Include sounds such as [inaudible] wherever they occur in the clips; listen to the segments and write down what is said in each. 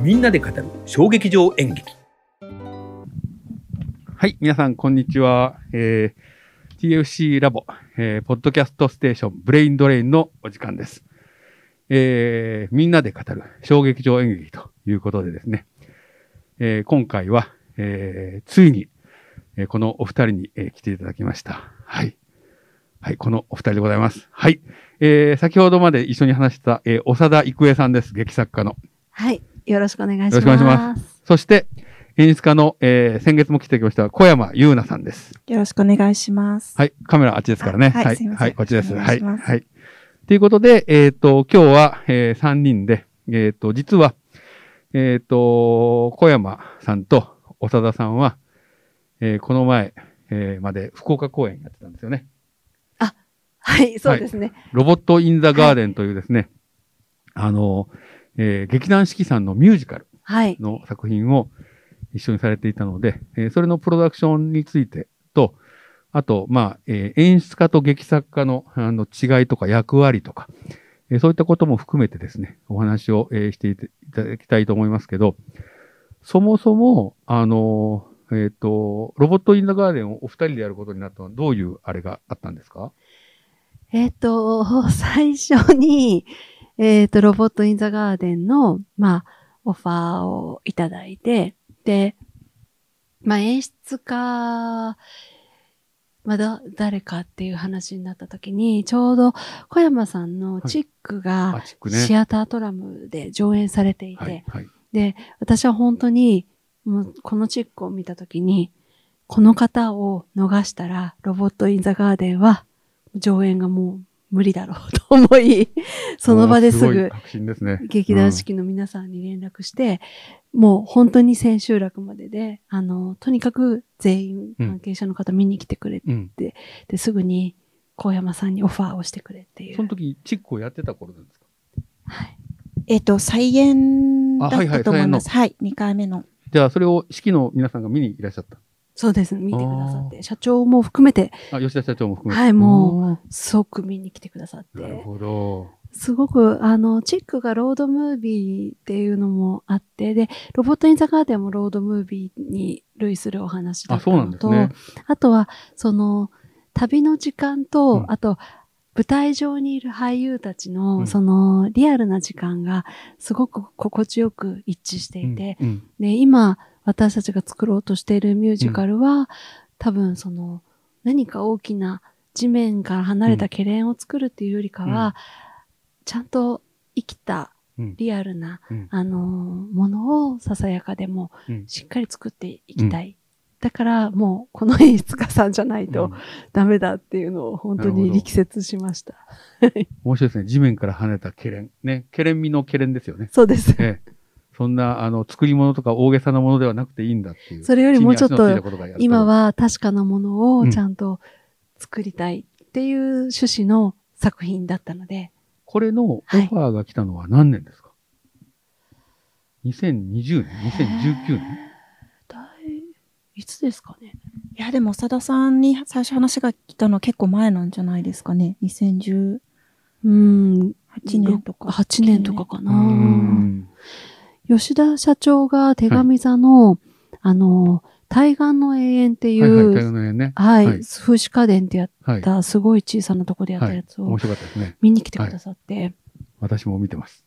みんなで語る小劇場演劇はい、皆さん、こんにちは。えー、TFC LAB、えー、ポッドキャストステーション、 BRAIN DRAIN のお時間です。えー、みんなで語る小劇場演劇ということでですね、えー、今回は、えー、ついに、えー、このお二人に、えー、来ていただきました。はい。はい、このお二人でございます。はい。えー、先ほどまで一緒に話した、えー、長田育恵さんです。劇作家の。はい。よろしくお願いします。よろしくお願いします。そして、演出家の、えー、先月も来てきました、小山優奈さんです。よろしくお願いします。はい。カメラあっちですからね。あはいすいませんはい。こっちです。はい。はい。ということで、えっ、と、今日は、えー、3人で、えっ、と、実は、えっ、と、小山さんと長田さんは、えーこの前、えーまで福岡公演やってたんですよね。はい、そうですね。ロボット・イン・ザ・ガーデンというですね、あの、えー劇団四季さんのミュージカルはい。の作品を一緒にされていたので、えーそれのプロダクションについてと、あと、まあ、えー演出家と劇作家のあの違いとか役割とか、えーそういったことも含めてですね、お話を、えーしていただきたいと思いますけど、そもそも、あのーえっ、と、ロボット・イン・ザ・ガーデンをお二人でやることになったのはどういうあれがあったんですか？えっ、と、最初に、えっ、と、ロボット・イン・ザ・ガーデンの、まあ、オファーをいただいて、で、まあ、演出家、まだ、誰かっていう話になった時に、ちょうど小山さんのチックが。シアタートラムで上演されていて、はい、はい。で、私は本当に、もうこのチックを見たときに、この方を逃したら、ロボット・イン・ザ・ガーデンは、上演がもう無理だろうと思い、[laughs] その場ですぐ。劇団四季の皆さんに連絡して、もう本当に千秋楽までで、あの、とにかく全員うん関係者の方見に来てくれて、うん。で、すぐに高山さんにオファーをしてくれっていう。その時、チックをやってた頃なんですか？はい。えっ、と、再演だっあはいはいたと思います。はい、2回目の。じゃあ、それを式の皆さんが見にいらっしゃった。そうです。見てくださって、社長も含めて、あ、吉田社長も含めて。はいもう。すごく見に来てくださって、なるほど。すごく、あの、チックがロードムービーっていうのもあって、で、ロボット・イン・ザ・ガーデンもロードムービーに類するお話だあ、ったそうなんのと、ですね。あとは、その、旅の時間と、うんあと、舞台上にいる俳優たちの、うんその、リアルな時間が、すごく心地よく一致していて、うん、で、今、私たちが作ろうとしているミュージカルは、多分その、何か大きな地面から離れたケレンを作るっていうよりかは、ちゃんと生きたうん、リアルな、うんあのーものをささやかでもうんしっかり作っていきたい。だからもうこの演出家さんじゃないとダメだっていうのを本当に力説しました。面白いですね。地面から跳ねたケレン。ね。ケレン味のケレンですよね。そうです。ええ。そんな、あの、作り物とか大げさなものではなくていいんだっていう。それよりもうちょっと今、は確かなものうんをちゃんと作りたいっていう趣旨の作品だったので、これのオファーが来たのは何年ですか、?2020 年 ?2019 年？だいいつですかね？いや、でも、長田さんに最初話が来たのは結構前なんじゃないですかね。2018うん。年とか。8年とかかうな。ん。吉田社長が手紙座の、あの、対岸の永遠っていはいはい、ね。はい、はい風刺家電ってやっはい。た、すごい小さなとこでやったはいやつ。を面白かったですね。見に来てくださって、私も見てます。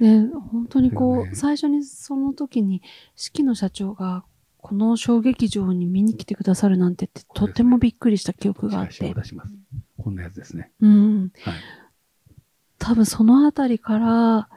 ね、本当にこう、[laughs] ね最初にその時に、四季の社長が、この小劇場に見に来てくださるなんてって、とってもびっくりした記憶があってチラシを、出します。こんなやつですね。うん。はい。多分そのあたりから、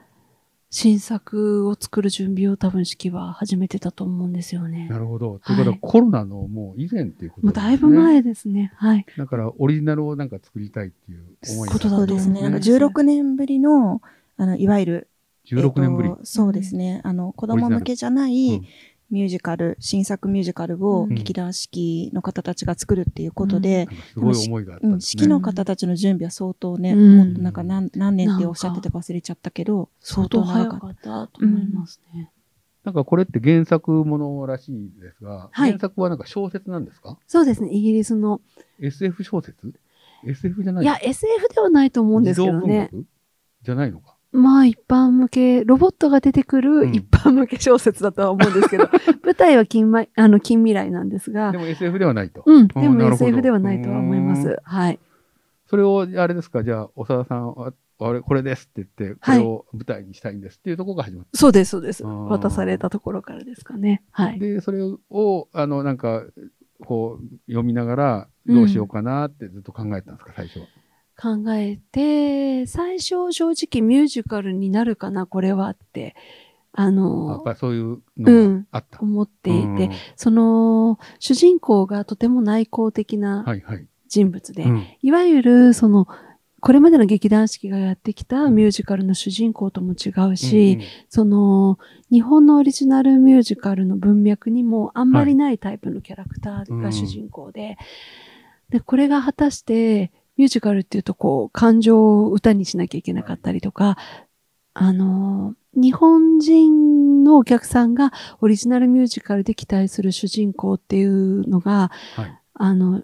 新作を作る準備を多分四季は始めてたと思うんですよねな。るほど。とはいいうことは、コロナのもう以前っていうこともうですね。だいぶ前ですね。はい。だから、オリジナルをなんか作りたいっていう思いがことだそうですね。なんか16年ぶりの、あの、いわゆる、16年ぶりえっ。とそうですね。あの、子供向けじゃなういんミュージカル、新作ミュージカルをうん劇団四季の方たちが作るっていうことで、なんかすごい思いがあったね。四季の方たちの準備は相当ね、うんもっとなんか何何年っておっしゃってたか忘れちゃったけど、相当早長かったと思いますね。なんかこれって原作ものらしいですが、はい原作はなんか小説なんですか？そうですね。イギリスの。?SF 小説 ?SF じゃないいや、SF ではないと思うんですけどね。じゃないのか？まあ一般向け、ロボットが出てくるうん一般向け小説だとは思うんですけど、[laughs] 舞台は近未あの近未来なんですがで、も SF ではないと。うん、でも SF ではないとは思いまうす。はい。それを、あれですか、じゃあ、長田さんは、あれ、これですって言って、こはいれを舞台にしたいんですっていうところが始まっそうです、そうです。渡されたところからですかね。はい。で、それを、あの、なんか、こう、読みながら、どうしようかなってずっと考えてたんですか、最初は。考えて、最初正直ミュージカルになるかな、これはって、あやっの、ぱりそういうのがあった。思っていて、うん。その、主人公がとても内向的なはいはい。人物で、うん。いわゆる、その、これまでの劇団四季がやってきたミュージカルの主人公とも違うし、その、日本のオリジナルミュージカルの文脈にもあんまりないタイプのキャラクターが主人公で、で、これが果たして、ミュージカルっていうとこう、感情を歌にしなきゃいけなかったりとか、あの、日本人のお客さんがオリジナルミュージカルで期待する主人公っていうのが、はいあの、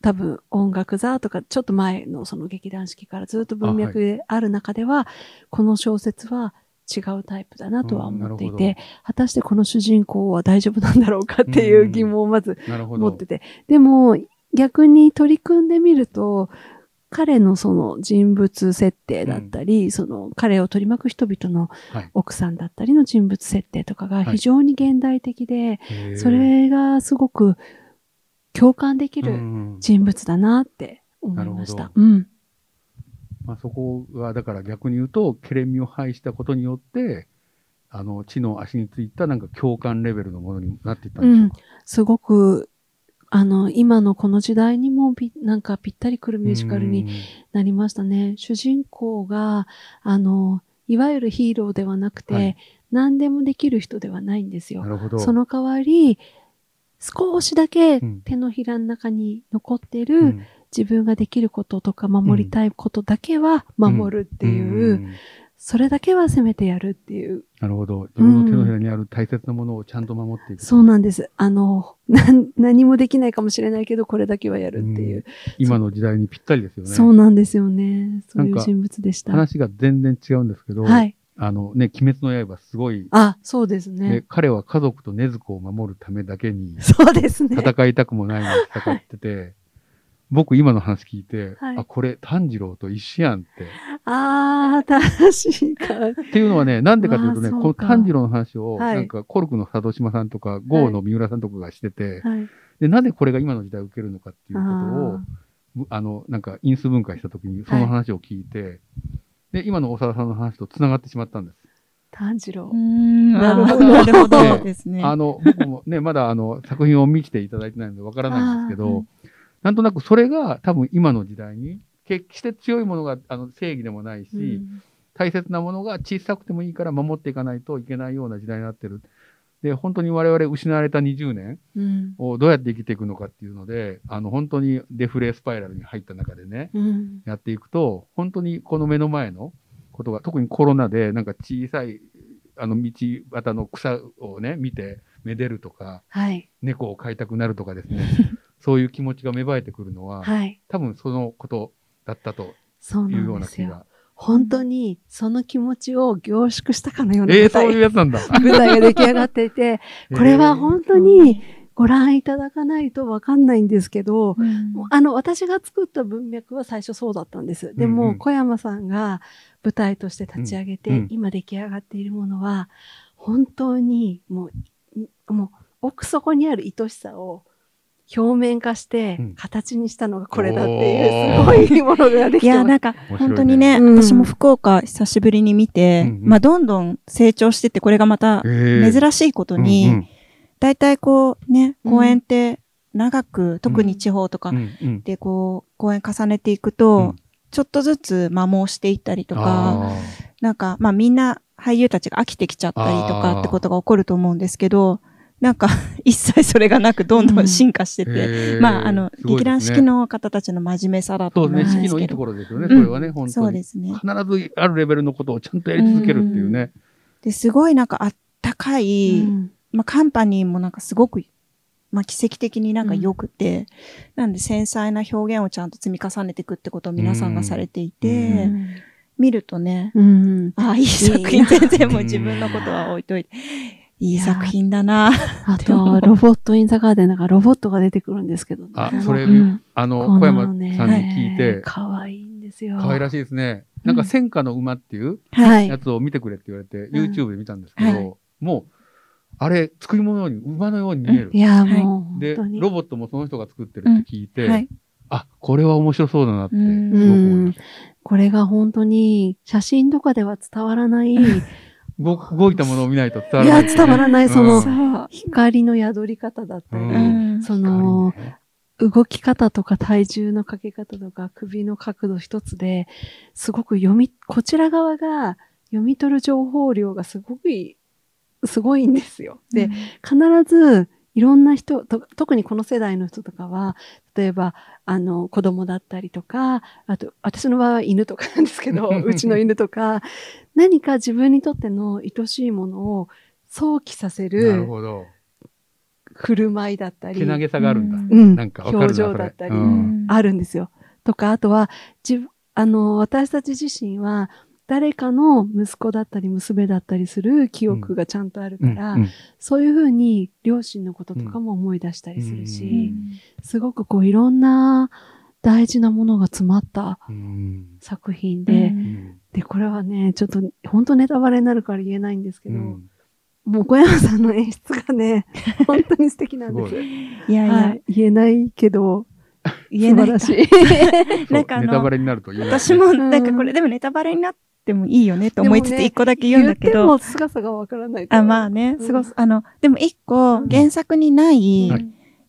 多分音楽座とかちょっと前のその劇団四季からずっと文脈である中では、この小説は違うタイプだなとは思っていうん果たしてこの主人公は大丈夫なんだろうかっていう疑問をまず。持ってて。でも逆に取り組んでみると、彼のその人物設定だったり、その彼を取り巻く人々のはい。奥さんだったりの人物設定とかがはい。非常に現代的で、へー。それがすごく共感できうるん人物だなって思いまし。た。うん。まあ、そこが、だから逆に言うと、ケレン味を排したことによって、あの、地の足についたなんか共感レベルのものになっていったんでしょうか？すごく、あの、今のこの時代にもぴなんかぴったりくるミュージカルになりましたね。主人公が、あの、いわゆるヒーローではなくて、はい何でもできる人ではないんですようんな。るほど。その代わり、少しだけうん手のひらの中に残ってうるん自分ができることとか守りたいことだけは守るっていう、んそれだけはせめてやるっていう。なるほど。自分の手のひらにある大切なものをちゃんと守っていく。そうなんです。あの、なん何もできないかもしれないけど、これだけはやるっていう。今の時代にぴったりですよね。そうなんですよね。そういう人物でした。話が全然違うんですけど、はい。あのね、鬼滅の刃すごい、あ、そうですねね。彼は家族と禰豆子を守るためだけにそうですね。戦いたくもないのに戦ってて、[laughs] 僕今の話聞いて、はいあ、これ炭治郎と一緒やんって。[laughs] ああ、正しいか。っていうのはね、なんでかというとね、この炭治郎の話を、はいなんかコルクの佐渡島さんとか、ゴーの三浦さんとかがしてて、はい。で、なぜこれが今の時代を受けるのかっていうことをあ、の、なんか因数分解したときにその話を聞いて、で、今の大沢さんの話と繋がってしまったんです。炭治郎うー。ん、なるほどなるほどねですね。あの、僕もね、まだあの、作品を見ていただいてないのでわからないんですけど、なんとなくそれが多分今の時代に、決して強いものがあの正義でもないし、うん大切なものが小さくてもいいから守っていかないといけないような時代になってる。で、本当に我々失われた20年うん。をどうやって生きていくのかっていうので、あの、本当にデフレスパイラルに入った中でね、うん。やっていくと、本当にこの目の前のことが、特にコロナでなんか小さい、あの、道端の草をね、見て、めでるとか、はい。猫を飼いたくなるとかですね、[laughs] そういう気持ちが芽生えてくるのは、はい。多分そのことだったとそういうような気が。本当にその気持ちを凝縮したかのようなええー、舞台,、そういうやつなんだ。舞台が出来上がっていて、[laughs] これは本当にご覧いただかないとわかんないんですけど、うんあの、私が作った文脈は最初そうだったんです。でも、小山さんが舞台として立ち上げて、うんうん今出来上がっているものは、本当にもう、いもう、奥底にある愛しさを表面化してうん、形にしたのがこれだっていう、すごいものができいや、てます。なんか、本当にね、うん。私も福岡久しぶりに見て、うんうん。まあ、どんどん成長してって、これがまた珍しいことに、うん大体こうね、うん。公演って長く、特に地方とかでこう、公演重ねていくと、うん。ちょっとずつ摩耗していったりとか、あなんか、まあみんな俳優たちが飽きてきちゃったりとかってことが起こると思うんですけど、なんか [laughs] 一切それがなくどんどん進化してて、ーへー。まああの、ね。劇団四季の方たちの真面目さだとそうね、思うんですけど。四季のいいところですよね、うん。それはね、本当に。そうですね。必ずあるレベルのことをちゃんとやり続けるっていうね。で、すごいなんかあったかい、うん。まあカンパニーもなんかすごく、まあ奇跡的になんか良くて、なんで繊細な表現をちゃんと積み重ねていくってことを皆さんがされていて、うん。見るとね、うん。ああ、いい作品、全然もう自分のことは置いといて、いい作品だな。あと、ロボット・イン・ザ・ガーデンだからロボットが出てくるんですけどね。あそれうんあの、こ小山さんにね聞いて、可愛いんですよ。可愛らしいですね。なんか戦火の馬っていうはい。やつを見てくれって言われて、うん YouTube で見たんですけはど、もう、あれ、作り物のように馬のように見えるい。や、はいもう、本で、当に。ロボットもその人が作ってるって聞いて、はい。あ、これは面白そうだなって、すごくうん思いました。これが本当に、写真とかでは伝わらない、[laughs] い動動いたものを見ないと伝わらなや、いですね、伝わらない、そうんのそ、う。光の宿り方だったり、うんその、光ね動き方とか体重のかけ方とか首の角度一つで、すごく読み、こちら側が読み取る情報量がすごくいい、すごいんですよ。で、必ずいろんな人と、特にこの世代の人とかは、例えば、あの、子供だったりとか、あと、私の場合は犬とかなんですけど、[laughs] うちの犬とか、何か自分にとっての愛しいものを想起させなるるほど。振る舞いだったり、けなげさがあるんだ。うんなんか表情だったり、うんあるんですよ。とか、あとは、自分、あの、私たち自身は、誰かの息子だったり娘だったりする記憶がちゃんとあるから、うんうんそういうふうに両親のこととかも思い出したりするうし、すごくこういろんな大事なものが詰まったうん作品で、うん。で、これはね、ちょっと本当ネタバレになるから言えないんですけど、うん。もう小山さんの演出がね、[laughs] 本当に素敵なんです。すごい。やいや、はい、言えないけど、言えない素晴らしい。[laughs] なんかあのネタバレになると言えない。私も、んなんかこれ、でもネタバレになってもいいよねと思いつつ、でもね一個だけ言うんだけど、言っても姿がわからないとあ、まあね、うん。すごい、あの、でも一個、うん。原作にない、はい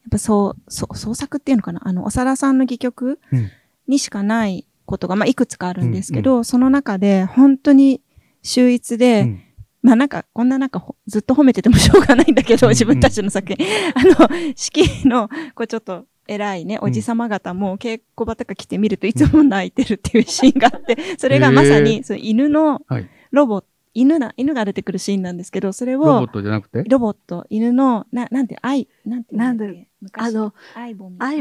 やっぱそう、そう、創作っていうのかな？あの、おさらさんの戯曲うん。にしかないことが、まあ、いくつかあるんですけど、その中で、本当に秀逸で、うん。まあなんか、こんななんかほずっと褒めててもしょうがないんだけど、うん。自分たちの作品。あの、式の、こうちょっと偉いね、おじさま方も稽古場とか来てみるといつも泣いてるっていうシーンがあって、それがまさへに、その犬のはい。ロボ、犬な、犬が出てくるシーンなんですけど、それを、ロボットじゃなくて？ロボット、犬の、な、なんて、愛、なんていうんだっけ？なん昔あの、アイ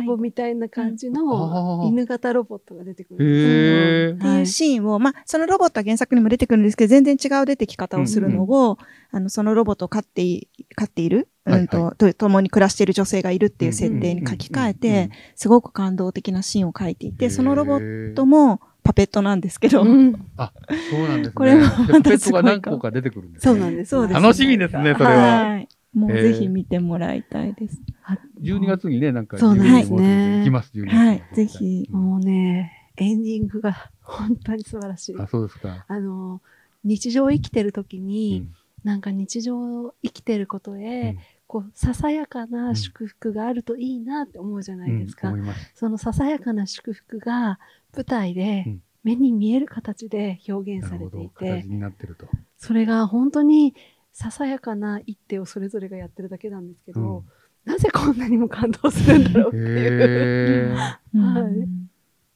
ボみたいな感じうん。の犬型ロボットが出てくる。っていうシーンを、まあ、そのロボットは原作にも出てくるんですけど、全然違う出てき方をするのを、あの、そのロボットを飼ってい、飼っている、はいうんと、と、共に暮らしている女性がいるっていう設定に書き換えて、すごく感動的なシーンを書いていて、そのロボットも。もパペットなんですけど、うんあ、そうなんですね。これもまたでペットすごいが何個か出てくるんですねそうなんです。そうです楽しみですね、それは。はい。もうぜひ見てもらいたいです。12月にね、なんか、そうなんですね行きます、12月に。はい。ぜひ。もうね、エンディングが本当に素晴らしい。あ、そうですか。あの、日常を生きてる時うに、んなんか日常を生きてることへ、うんこう、ささやかな祝福があるといいなって思うじゃないですか。うん思います。そのささやかな祝福が舞台でうん目に見える形で表現されてい。形て、になってると。それが本当にささやかな一手をそれぞれがやってるだけなんですけど、なぜこんなにも感動するんだろうっていう。[laughs] はいうん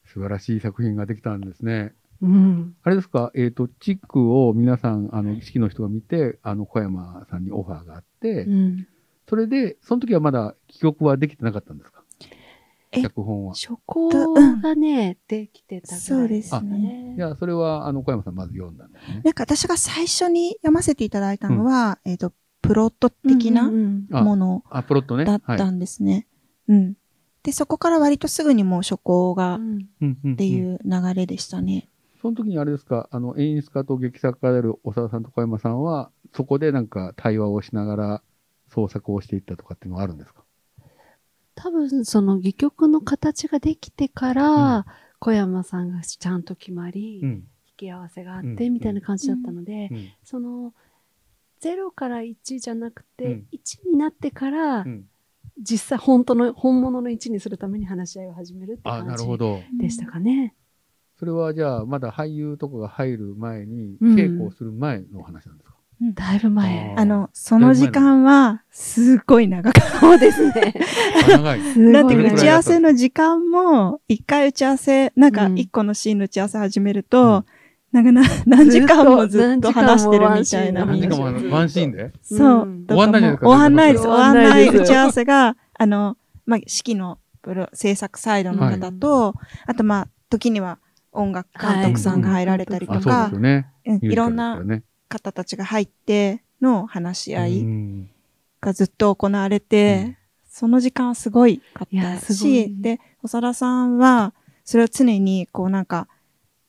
素晴らしい作品ができたんですね。うん。あれですか、えっ、と、チックを皆さん、あの、式の人が見て、あの、小山さんにオファーがあって、うん。それで、その時はまだ記憶はできてなかったんですか？え脚本は。初稿がね、できてたそうですね。じゃあ、それは、あの、小山さんまず読んだんだよね。なんか私が最初に読ませていただいたのは、えっと、プロット的なものあ、プロットね。はいだったんですね。うん。で、そこから割とすぐにもう初稿うがんうんうんっていう流れでしたね。その時にあれですか、あの、演出家と劇作家である長田さんと小山さんは、そこでなんか対話をしながら創作をしていったとかっていうのはあるんですか？多分その戯曲の形ができてから、小山さんがちゃんと決まり、引ん。き合わせがあっうんてみたいな感じだったので、うん。その0から1じゃなくて、うん1になってから、うん実際本当の本物の1にするために話し合いを始めるってあ、感じ。でしたかね。それはじゃあ、まだ俳優とかが入る前に、うん稽古をする前の話なんですか、だいぶ前。ああの、その時間は、すっごい長かった。そうですね。あ長い。[laughs] だって打ち合わせの時間も、一回打ち合わせ、なんかうん一個のシーンの打ち合わせ始めると、なんかな何時間もずっと話してるみたいな。何時間もうんワンシーンで？そう。終わんないじゃないですか終わんないです。終終わわんない打ち合わせが、あの、まあ、式のプロ制作サイドの方と、あとまあ、時には、音楽監督さんが入られたりとあ、そうでかすよ、ね。うんいろんなね方たちが入っての話し合ういん。がずっと行われて、うん。その時間はすごいかったし、で、長田さんは、それを常にこうなんか、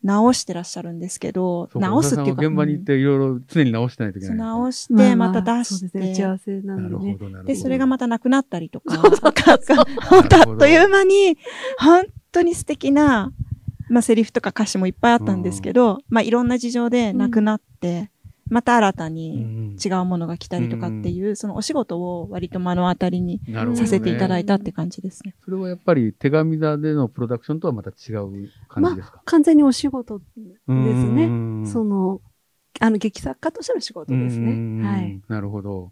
直してらっしゃるんですけど、直すっていうか、現場に行っていろいろ常に直して。ないといけうんない。直して、また出して、ですね打ち合わせなのでね。で、それがまたなくなったりとか、[laughs] そうそうそう本当あっという間に、本当に素敵な、まあ、セリフとか歌詞もいっぱいあったんですけど、まあ、いろんな事情でなくなって、また新たうにん違うものが来たりとかっていう、そのお仕事を割と目の当たりにさせていただいたって感じですね。それはやっぱり手紙座でのプロダクションとはまた違う感じですか、完全にお仕事ですね。ねその、あの、劇作家としての仕事ですね。はい。。なるほど。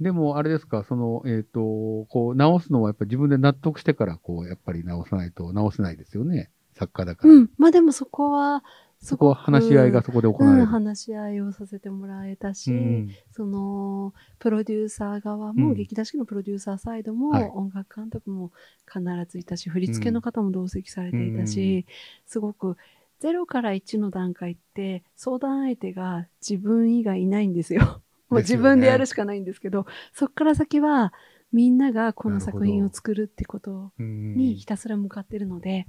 でも、あれですか、その、えっ、と、こう、直すのはやっぱり自分で納得してから、こう、やっぱり直さないと直せないですよね。作家だから。うん。まあでもそこは、そこは話し合いがそこで行わうん、れる。話し合いをさせてもらえたし、うん。その、プロデューサー側も、うん。劇団四季のプロデューサーサイドも、はい。音楽監督も必ずいたし、振り付けの方も同席されていたし、すごく、0から1の段階って、相談相手が自分以外いないんですよ。もう [laughs] 自分でやるしかないんですけど、そこから先は、みんながこの作品を作るってことうんにひたすら向かってるので、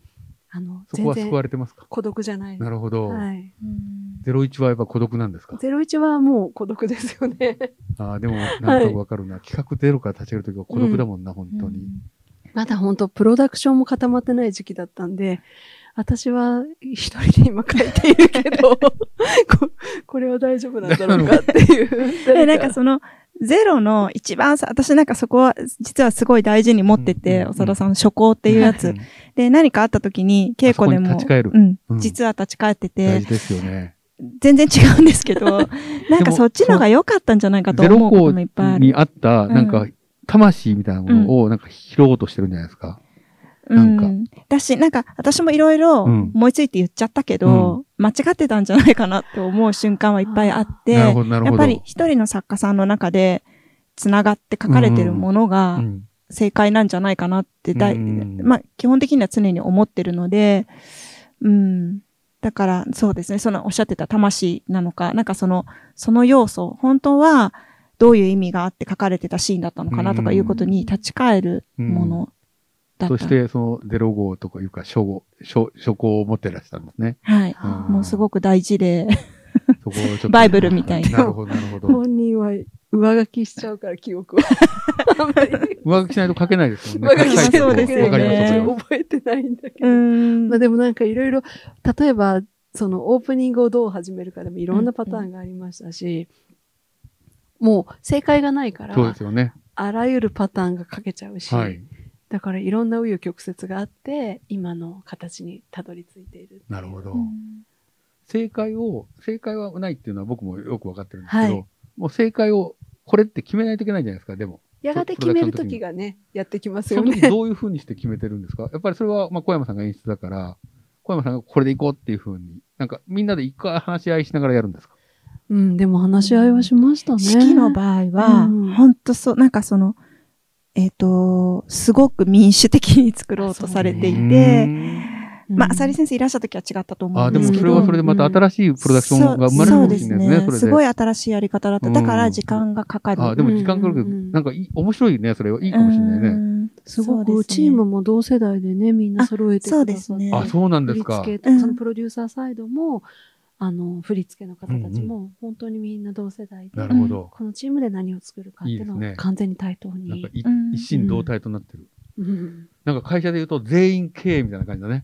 あの、そこは救われてますか？孤独じゃない。なるほど。はい。ゼロ一はやっぱ孤独なんですか？ゼロ一はもう孤独ですよね。ああ、でも、なんとなくわかるな。企画ゼロから立ち上げるときは孤独だもんな、本当に。まだ本当プロダクションも固まってない時期だったんで、私は一人で今書いているけど、[laughs] こ [laughs] これは大丈夫なんだろうかっていう。で、[laughs] なんかその、ゼロの一番さ、私なんかそこは実はすごい大事に持ってて、うん長田さんの初行っていうやつ。うんで、何かあった時に稽古でも、うんうん実は立ち返ってて大事、ですよね。全然違うんですけど、[laughs] なんかそっちの方が良かったんじゃないかとゼロ校思うこともいっぱいある。にあった、なんか、魂みたいなものを、なんか拾おうとしてるんじゃないですか。なんかうん。だし、なんか私もいろいろうん思いついて言っちゃったけど、間違ってたんじゃないかなって思う瞬間はいっぱいあって。やっぱり一人の作家さんの中で繋がって書かれてるものがうん正解なんじゃないかなってだい、うんまあ基本的には常に思ってるので、うん。だからそうですね、そのおっしゃってた魂なのか、なんかその、その要素、本当はどういう意味があって書かれてたシーンだったのかなとかいうことに立ち返るもの。そして、そのゼロ号とかいうか、初号、初、初号を持ってらっしゃるんですね。はい。うんもうすごく大事で、そこをちょっと。バイブルみたいななるほど、なるほど。本人は上書きしちゃうから記憶は。あんまり上書きしないと書けないですもんね。上書きしてそうですよね覚えてないんだけうど。んまあでもなんかいろいろ、例えば、そのオープニングをどう始めるかでもいろんなパターンがありましたし、もう正解がないから、そうですよね。あらゆるパターンが書けちゃうし、はい。だからいろんな紆余曲折があって、今の形にたどり着いている。なるほどう。ん正解を、正解はないっていうのは僕もよくわかってるんですけど、はいもう正解を、これって決めないといけないじゃないですか、でも。やがて決める時がね、やってきますそよね。の時どういうふうにして決めてるんですか？やっぱりそれは、まあ、小山さんが演出だから、小山さんがこれで行こうっていうふうに、なんかみんなで一回話し合いしながらやるんですか？うん、でも話し合いはしましたね。式の場合は、うん本当そう、なんかその、えっ、と、すごく民主的に作ろうとされていて、うんまあ、浅利先生いらっしゃった時は違ったと思ああ、うんですけど。でもそれはそれでまた新しいプロダクションが生まれるかもしれないですね、それで。そうすごい新しいやり方だった。だからうん時間がかかる。ああ、でも時間かかるけど、うんうんうんなんかいい、面白いね、それはいいかもしれないね。うんすごくチームも同世代でね、みんな揃えてくださって。あそうですねあ、そうなんですか。そのプロデューサーサイドも、あの、振り付けの方たちも、本当にみんな同世代で、なるほど。このチームで何を作るかっていうのを完全に対等なんかに。いうん一心同体となってる。うんなんか会社で言うと全員経営みたいな感じだね。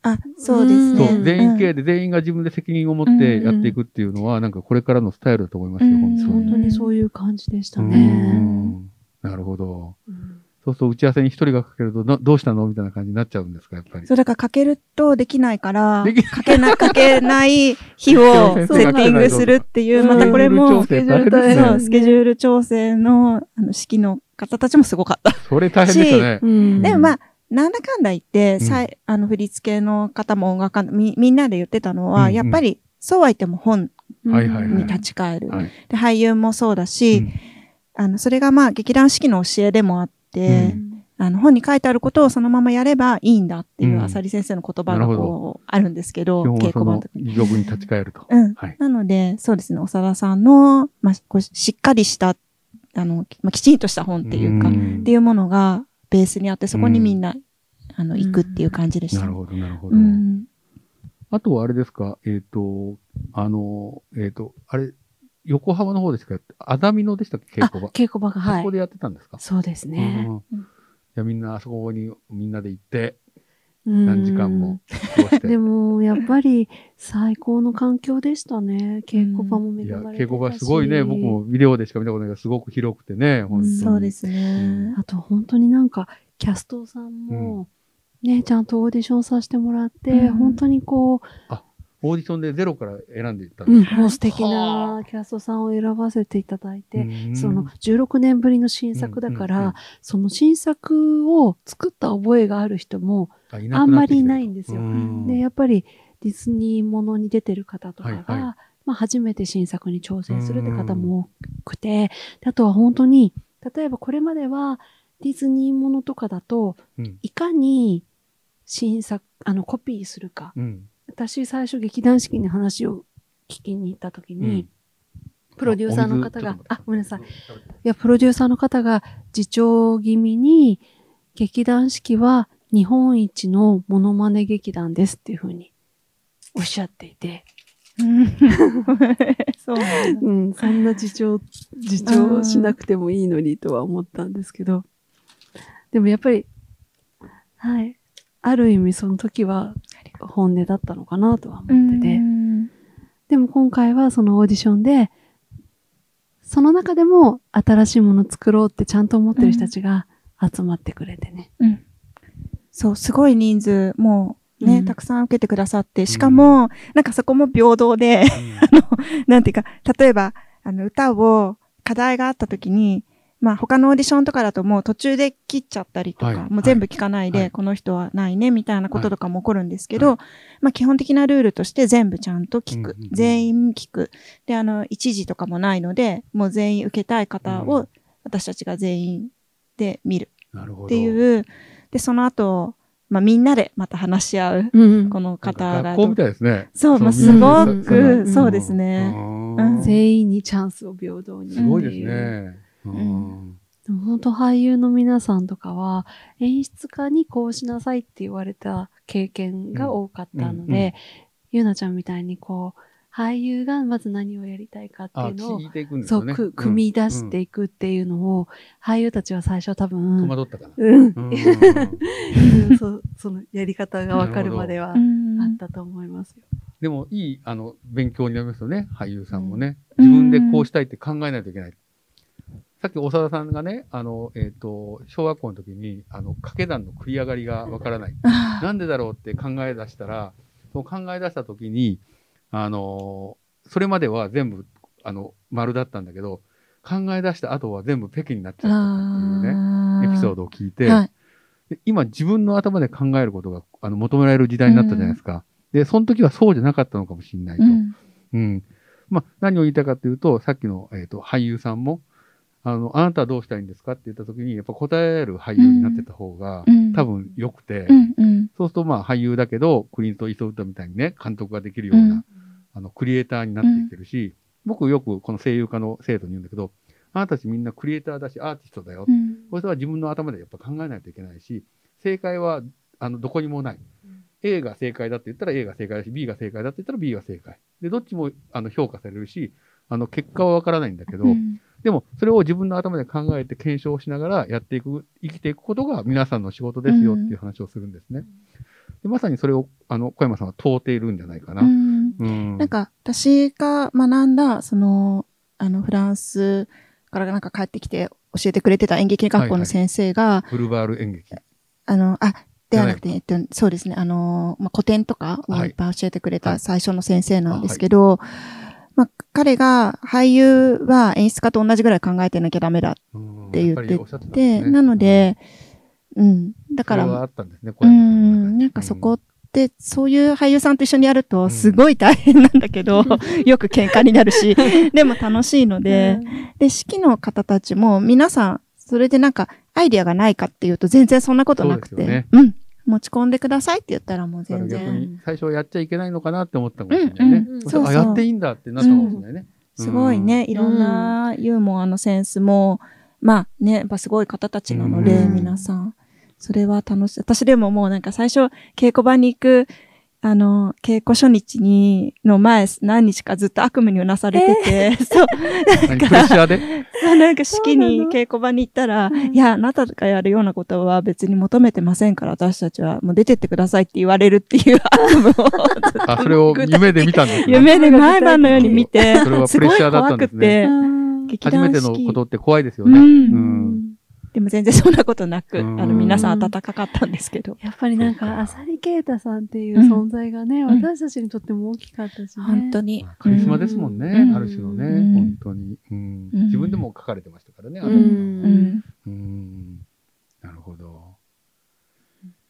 あ、そうですね。そう、全員経営営。で全員が自分で責任を持ってやっていくっていうのは、なんかこれからのスタイルだと思いますよ、うん本当に。本当にそういう感じでしたうね。んなるほど。うんそうすると打ち合わせに一人がかけると、などうしたの？みたいな感じになっちゃうんですか、やっぱり。そう、だからかけるとできないからかけな、かけない日をセッティングするっていう、またこれも、スケジュール調整大変ですねそう、スケジュール調整の、あの、指揮の方たちもすごかった。それ大変でしたねう。んでもまあ、なんだかんだ言って、うんさいあの、振り付けの方も音楽家のみ、みんなで言ってたのは、やっぱり、そうは言っても本に立ち返る。はい。で、俳優もそうだし、うんあの、それがまあ、劇団四季の教えでもあって、あの、本に書いてあることをそのままやればいいんだっていうう、ん浅利先生の言葉がこう、あるんですけど、稽古場の時に。に立ち返ると。うん。はい。なので、そうですね、長田さんの、まあ、こうしっかりした、あの、まあ、きちんとした本っていうか、っんていうものがベースにあって、そこにみんな、あの、行くっていう感じでした。なるほど、なるほど。うん。あとはあれですか、えっ、と、あの、えっ、と、あれ、横浜の方でしかあだみのでしたっけ、稽あ古場。、稽古場が、はいそこ。でやってたんですか？そうですね。うんうんじゃあみんなあそこにみんなで行って、何何時間も。[laughs] でも、やっぱり最高の環境でしたね。稽古場もいや、恵まれて。稽古場すごいね、僕もビデオでしか見たことないけど、すごく広くてね、本当に。そうですね。あと本当になんか、キャストさんも、ね、ちゃんとオーディションさせてもらって、うん本当にこオーディションでゼロから選んでいったう、うん、ですもう素敵はなキャストさんを選ばせていただいて、うん。その16年ぶりの新作だから、うんうんうんその新作を作った覚えがある人も、あんまりいないんですよ。うん。で、やっぱりディズニーものに出てる方とかが、はいはい。まあ、初めて新作に挑戦するって方も多くて、であとは本当に、例えばこれまではディズニーものとかだと、うん。いかに新作、あの、コピーするか。うん。私最初劇団四季に話を聞きに行った時に、プロデューサーの方が、あ、ごめんなさい。いや、プロデューサーの方が自重気味に、劇団四季は日本一のモノマネ劇団ですっていうふうにおっしゃっていて、うん。そう。うん、そんな自重、自重しなくてもいいのにとは思ったんですけど、でもやっぱり、はい、ある意味その時は本音だったのかなとは思ってて、うん。でも今回はそのオーディションで、その中でも新しいもの作ろうってちゃんと思ってる人たちが集まってくれてね。うん。そう、すごい人数、もうね、うん。たくさん受けてくださって、しかも、なんかそこも平等で、うん。なんていうか、例えば、あの、歌を、課題があった時に、まあ他のオーディションとかだともう途中で切っちゃったりとか、はいもう全部聞かないで、はいこの人はないね、みたいなこととかも起こるんですけど、はまあ基本的なルールとして全部ちゃんと聞く。うんうんうん全員聞く。で、あの、一時とかもないので、もう全員受けたい方うを私たちが全員で見るなるほど。っていう、で、その後、まあみんなでまた話し合う、うんこの方が学校みたいですね。そう、まあ、すうんごうく、んそうですね。うん全員にチャンスを平等に。すごいです。ね。うんんでも本当俳優の皆さんとかは演出家にこうしなさいって言われた経験が多かったのうんうんで、ゆうなちゃんみたいにこう、俳優がまず何をやりたいかってあ、いうのを聞いていくんですそう。く組み出していくっていうのを、俳優たちは最初多うん戸分、惑ったかな。うん、うん [laughs] そうそのやり方がわかるまではあうんったと思いますよ。でも、いい、あの、勉強になりますよね、俳優さんもね。うん自分でこうしたいって考えないといけない。さっき長田さんがね、あの、えっ、と、小学校の時に、あの、掛け算の繰り上がりがわからない。あ [laughs] なんでだろうって考え出したら、その考え出した時に、あの、それまでは全部、あの、丸だったんだけど、考え出した後は全部北京になっちゃったっていうね、あエピソードを聞いて、はい。で今自分の頭で考えることがあの求められる時代になったじゃないですか。で、その時はそうじゃなかったのかもしれないと。ううん。んまあ、何を言いたいかというと、さっきの、えっ、と、俳優さんも、あの、あなたはどうしたいんですかって言った時に、やっぱ答える俳優になってた方が、うん多分良くて、そうするとまあ俳優だけど、クリント・イーストウッドみたいにね、監督ができるような、うんあの、クリエイターになっていってるし、僕よくこの声優科の生徒に言うんだけど、あなたたちみんなクリエイターだし、アーティストだよ。うんこれは自分の頭でやっぱ考えないといけないし、正解はあのどこにもない。A が正解だって言ったら A が正解だし、B が正解だって言ったら B が正解。で、どっちもあの評価されるし、あの結果はわからないんだけど、うんでもそれを自分の頭で考えて検証しながらやっていく、生きていくことが皆さんの仕事ですよっていう話をするんですね。でまさにそれをあの小山さんは問うているんじゃないかな。なんか、私が学んだ、その、あの、フランスからなんか帰ってきて教えてくれてた演劇学校の先生が、ブルバール演劇。あの、あ、ではなくて、じえっと、そうですね、あの、まあ、古典とかをはい。いっぱい教えてくれたはい。最初の先生なんですけど、まあ、彼が俳優は演出家と同じぐらい考えてなきゃダメだっって言ってて。て、ね。なので、うん、だから、ったんですね、うん。なんかそこって、そういう俳優さんと一緒にやるうと、ん。すごい大変なんだけど、[laughs] よく喧嘩になるし、[laughs] でも楽しいので、で、式の方たちも皆さん、それでなんか、アイディアがないかっていうと全然そんなことなくて、ね。うん。持ち込んでくださいって言ったらもう全然、に最初はやっちゃいけないのかなって思ったかもしれないね。やっていいんだってなったかもしれないね。すごいね、いろんなユーモアのセンスも、まあね、やっぱすごい方たちなので、うん皆さん。それは楽しい。私でももうなんか最初、稽古場に行く、あの、稽古初日に、の前、何日かずっと悪夢にうなされてて、[laughs] そう、うん。何プレッシャーで？[laughs] なんか式に稽古場に行ったら、うん。いや、あなたがやるようなことは別に求めてませんから、私たちはもう出てってくださいって言われるっていう悪夢を。あ、それを [laughs] 夢で見たんですね。夢で毎晩のように見て、それはすごいプレッシャーだった怖くんですね。て、うん。劇初めてのことって怖いですよね。うん。うんでも全然そんなことなく、うんあの、皆さん温かかったんですけど。やっぱりなんかか、浅利啓太さんっていう存在がね、ん私たちにとっても大きかったしね。本当にまあ。カリスマですもんね。うんある種のね、うん本当に、うんうん自分でも書かれてましたからね。あのうん。うん。うんなるほど。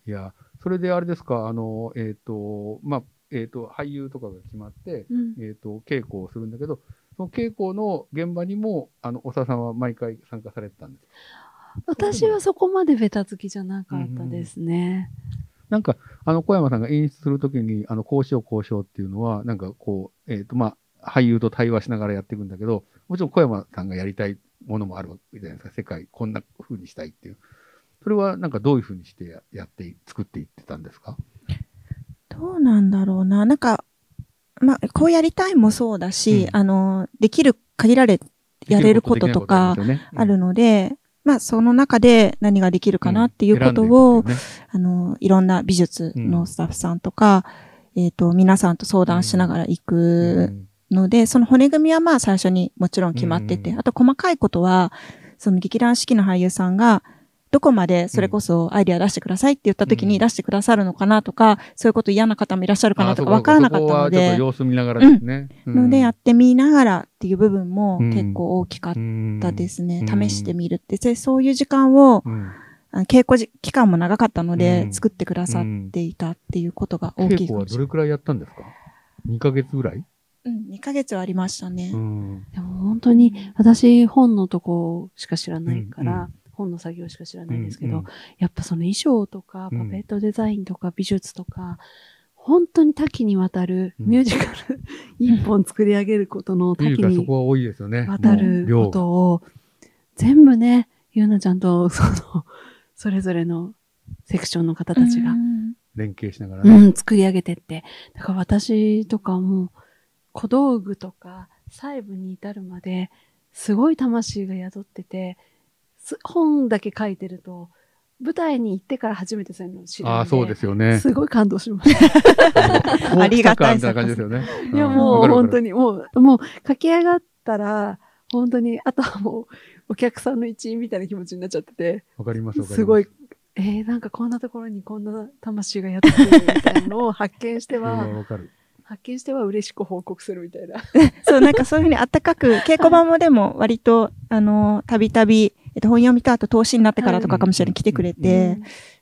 いや、それであれですか、あの、えっ、と、まあ、えっ、と、俳優とかが決まって、うんえっ、と、稽古をするんだけど、その稽古の現場にも、あの、おささんは毎回参加されてたんです私はそこまでベタつきじゃなかったですね。なんか、あの、小山さんが演出するときに、あの、こうしよう、こうしようっていうのは、なんかこう、えっ、と、まあ、俳優と対話しながらやっていくんだけど、もちろん小山さんがやりたいものもあるわけじゃないですか。世界、こんな風にしたいっていう。それは、なんかどういう風にしてややってい、作っていってたんですか？どうなんだろうな。なんか、まあ、こうやりたいもそうだし、うんあの、できる、限られ、やれることとかあるので、まあ、その中で何ができるかなっていうことを、ねあの、いろんな美術のスタッフさんとか、えっ、と、皆さんと相談しながら行くので、その骨組みはまあ最初にもちろん決まってて、うん。あと細かいことは、その劇団四季の俳優さんが、どこまでそれこそアイデア出してくださいって言った時うんに出してくださるのかなとか、そういうこと嫌な方もいらっしゃるかなとかあ分からなかったのでと、様子見ながらですね。のでやってみながらっていう部分もうん結構大きかっったですね。うん試してみるって。でそういう時間を、稽古じ期間も長かったので、うん作ってくださっていたっていうことが大き稽古いかもしれない。はどれくらいやったんですか ?2 ヶ月ぐらい？うん、2ヶ月はありましたね。うん。でも本当に、私本のとこしか知らないから、うんう本の作業しか知らないんですけど、うんうんやっぱその衣装とか、うんパペットデザインとか、美術とか、本当に多岐にわたるうんミュージカル [laughs] 一本作り上げることの多岐に。わたることを、全部ね、ゆうなちゃんと、[laughs] その、それぞれのセクションの方たちがう、ん連携しながらうね。ん、作り上げてって。だから私とかも、小道具とか細部に至るまで、すごい魂が宿ってて、す本だけ書いてると、舞台に行ってから初めてそういうのを知る。ああ、そうですよね。すごい感動しました。[laughs] ありがたいみたいな感じですよね。いや、もう本当に。に、もう、もう書き上がったら、本当に、あとはもう、お客さんの一員みたいな気持ちになっちゃってて、わかります、わかります。すごい、えー、なんかこんなところにこんな魂がやってるみたいなのを発見してはは、わかる。発見しては嬉しく報告するみたいな。[laughs] そう、なんかそういうふうにあったかく、稽古場もでも割と、あの、たびたび、えっと、本読みとあと投資になってからとかかもしれない、来てくれて、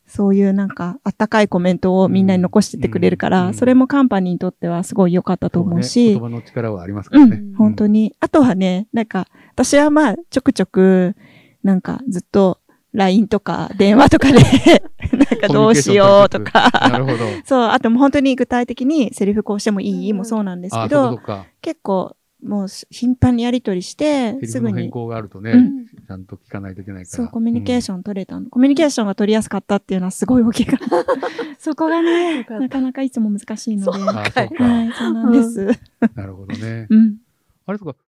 そういうなんか、あったかいコメントをみんなに残してってくれるから、うんそれもカンパニーにとってはすごい良かったと思うそし、ね言葉の力はありますからね。うん、本当に。あとはね、なんか、私はまあ、ちょくちょく、なんか、ずっと、LINE とか電話とかで、[laughs] なんかどうしようとか、なるほど。そう、あともう本当に具体的にセリフこうしてもいい？もそうなんですけど。結構、もう頻繁にやりとりして、すぐに、更があるとね、うんちゃんと聞かないといけないから。そう、コミュニケーション。取れたの。コミュニケーションが取りやすかったっていうのはすごい大きいから。[laughs] そこがね、[laughs] なかなかいつも難しいので。は。い、そうなんです。なるほどね。うん。あれですか、